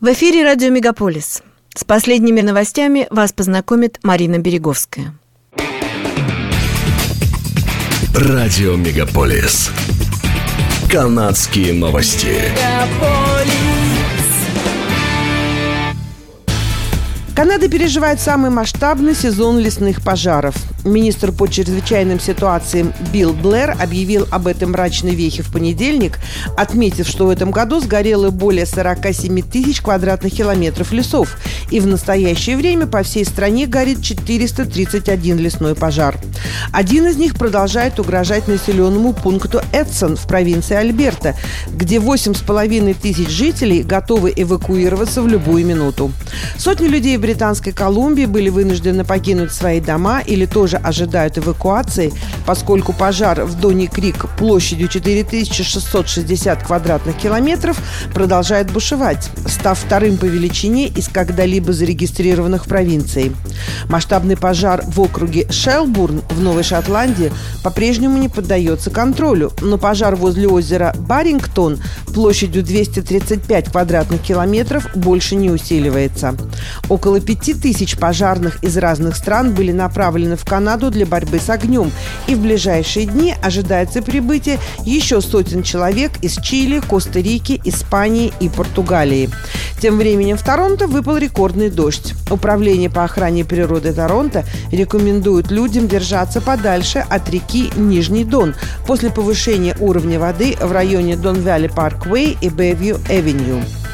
В эфире радио «Мегаполис». С последними новостями вас познакомит Марина Береговская. Радио «Мегаполис». Канадские новости. Канада переживает самый масштабный сезон лесных пожаров. Министр по чрезвычайным ситуациям Билл Блэр объявил об этом мрачной вехе в понедельник, отметив, что в этом году сгорело более 47 тысяч квадратных километров лесов, и в настоящее время по всей стране горит 431 лесной пожар. Один из них продолжает угрожать населенному пункту Эдсон в провинции Альберта, где 8,5 тысяч жителей готовы эвакуироваться в любую минуту. Сотни людей в Британской Колумбии были вынуждены покинуть свои дома или тоже ожидают эвакуации, поскольку пожар в Дони Крик площадью 4660 квадратных километров продолжает бушевать, став вторым по величине из когда-либо зарегистрированных в провинции. Масштабный пожар в округе Шелбурн в Новой Шотландии по-прежнему не поддается контролю, но пожар возле озера Барингтон площадью 235 квадратных километров больше не усиливается. Около 5000 пожарных из разных стран были направлены в Канаду для борьбы с огнем, и в ближайшие дни ожидается прибытие еще сотен человек из Чили, Коста-Рики, Испании и Португалии. Тем временем в Торонто выпал рекордный дождь. Управление по охране природы Торонто рекомендует людям держаться подальше от реки Нижний Дон после повышения уровня воды в районе Дон-Валли Парквей и Бэвью-Эвеню.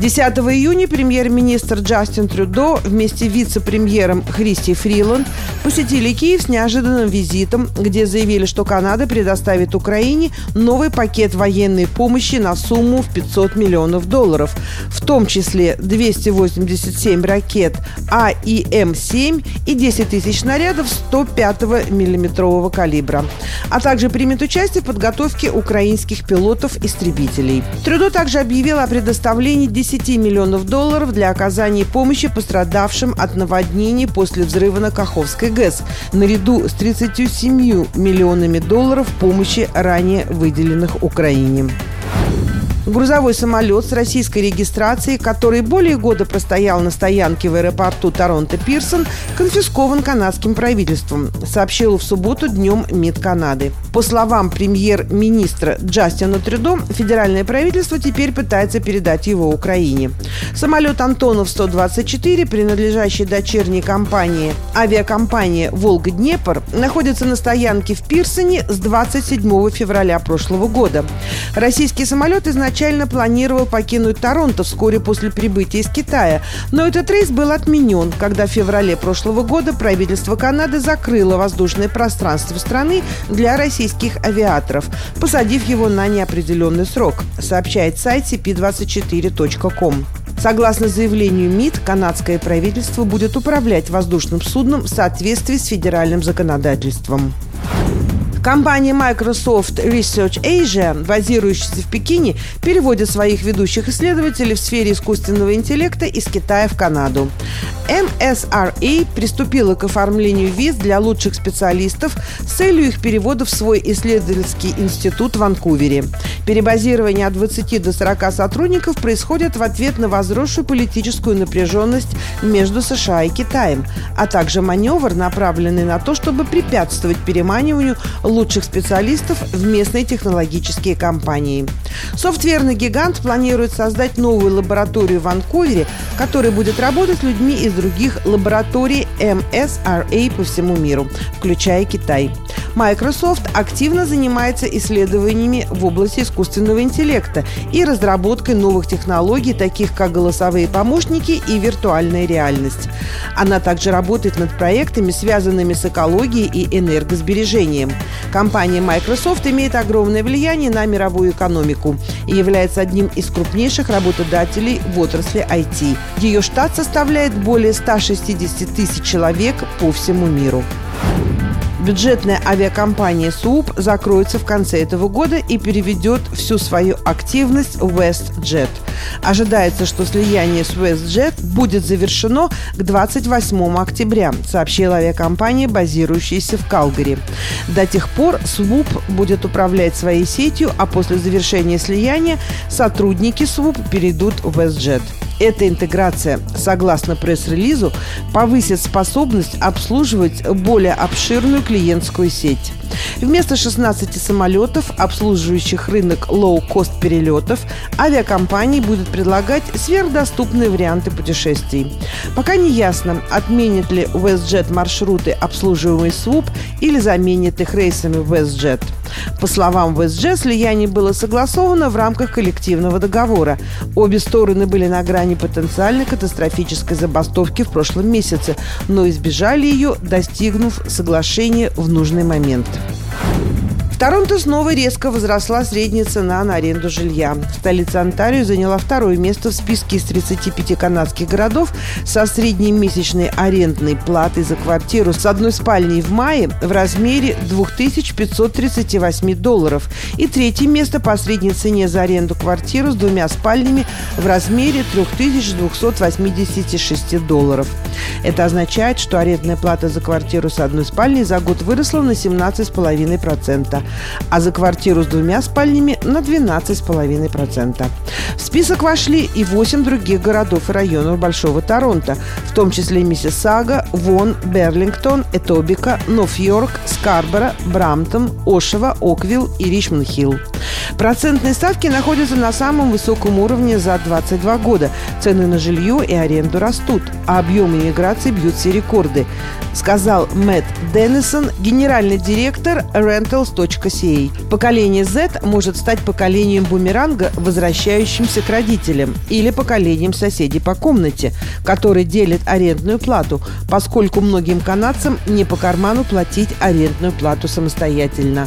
10 июня премьер-министр Джастин Трюдо вместе с вице-премьером Христи Фриланд посетили Киев с неожиданным визитом, где заявили, что Канада предоставит Украине новый пакет военной помощи на сумму в 500 миллионов долларов, в том числе 287 ракет АИМ-7 и 10 тысяч снарядов 105 миллиметрового калибра, а также примет участие в подготовке украинских пилотов-истребителей. Трюдо также объявил о предоставлении 10 10 миллионов долларов для оказания помощи пострадавшим от наводнений после взрыва на Каховской ГЭС, наряду с 37 миллионами долларов помощи ранее выделенных Украине. Грузовой самолет с российской регистрацией, который более года простоял на стоянке в аэропорту Торонто-Пирсон, конфискован канадским правительством, сообщил в субботу днем МИД Канады. По словам премьер-министра Джастина Трюдо, федеральное правительство теперь пытается передать его Украине. Самолет «Антонов-124», принадлежащий дочерней компании авиакомпании «Волга-Днепр», находится на стоянке в Пирсоне с 27 февраля прошлого года. Российский самолет изначально изначально планировал покинуть Торонто вскоре после прибытия из Китая, но этот рейс был отменен, когда в феврале прошлого года правительство Канады закрыло воздушное пространство страны для российских авиаторов, посадив его на неопределенный срок, сообщает сайт cp24.com. Согласно заявлению МИД, канадское правительство будет управлять воздушным судном в соответствии с федеральным законодательством. Компания Microsoft Research Asia, базирующаяся в Пекине, переводит своих ведущих исследователей в сфере искусственного интеллекта из Китая в Канаду. MSRA приступила к оформлению виз для лучших специалистов с целью их перевода в свой исследовательский институт в Ванкувере. Перебазирование от 20 до 40 сотрудников происходит в ответ на возросшую политическую напряженность между США и Китаем, а также маневр, направленный на то, чтобы препятствовать переманиванию лучших специалистов в местные технологические компании. Софтверный гигант планирует создать новую лабораторию в Ванкувере, которая будет работать с людьми из других лабораторий MSRA по всему миру, включая Китай. Microsoft активно занимается исследованиями в области искусственного интеллекта и разработкой новых технологий, таких как голосовые помощники и виртуальная реальность. Она также работает над проектами, связанными с экологией и энергосбережением. Компания Microsoft имеет огромное влияние на мировую экономику и является одним из крупнейших работодателей в отрасли IT. Ее штат составляет более 160 тысяч человек по всему миру. Бюджетная авиакомпания СУП закроется в конце этого года и переведет всю свою активность в WestJet. Ожидается, что слияние с WestJet будет завершено к 28 октября, сообщила авиакомпания, базирующаяся в Калгари. До тех пор Swoop будет управлять своей сетью, а после завершения слияния сотрудники Swoop перейдут в WestJet. Эта интеграция, согласно пресс-релизу, повысит способность обслуживать более обширную клиентскую сеть. Вместо 16 самолетов, обслуживающих рынок лоу-кост перелетов, авиакомпании будут предлагать сверхдоступные варианты путешествий. Пока не ясно, отменит ли WestJet маршруты, обслуживаемые СВУП, или заменит их рейсами WestJet. По словам WestJet, слияние было согласовано в рамках коллективного договора. Обе стороны были на грани потенциальной катастрофической забастовки в прошлом месяце, но избежали ее, достигнув соглашения в нужный момент. В Торонто снова резко возросла средняя цена на аренду жилья. Столица Онтарио заняла второе место в списке из 35 канадских городов со средней месячной арендной платой за квартиру с одной спальней в мае в размере 2538 долларов и третье место по средней цене за аренду квартиру с двумя спальнями в размере 3286 долларов. Это означает, что арендная плата за квартиру с одной спальней за год выросла на 17,5% а за квартиру с двумя спальнями на 12,5%. В список вошли и 8 других городов и районов Большого Торонто, в том числе Миссисага, Вон, Берлингтон, Этобика, Нофьорк, Скарборо, Брамтон, Ошева, Оквилл и Ричмонд-Хилл. Процентные ставки находятся на самом высоком уровне за 22 года. Цены на жилье и аренду растут, а объемы иммиграции бьют все рекорды, сказал Мэтт Деннисон, генеральный директор rentals.ca. Поколение Z может стать поколением бумеранга, возвращающимся к родителям, или поколением соседей по комнате, который делит арендную плату, поскольку многим канадцам не по карману платить арендную плату самостоятельно.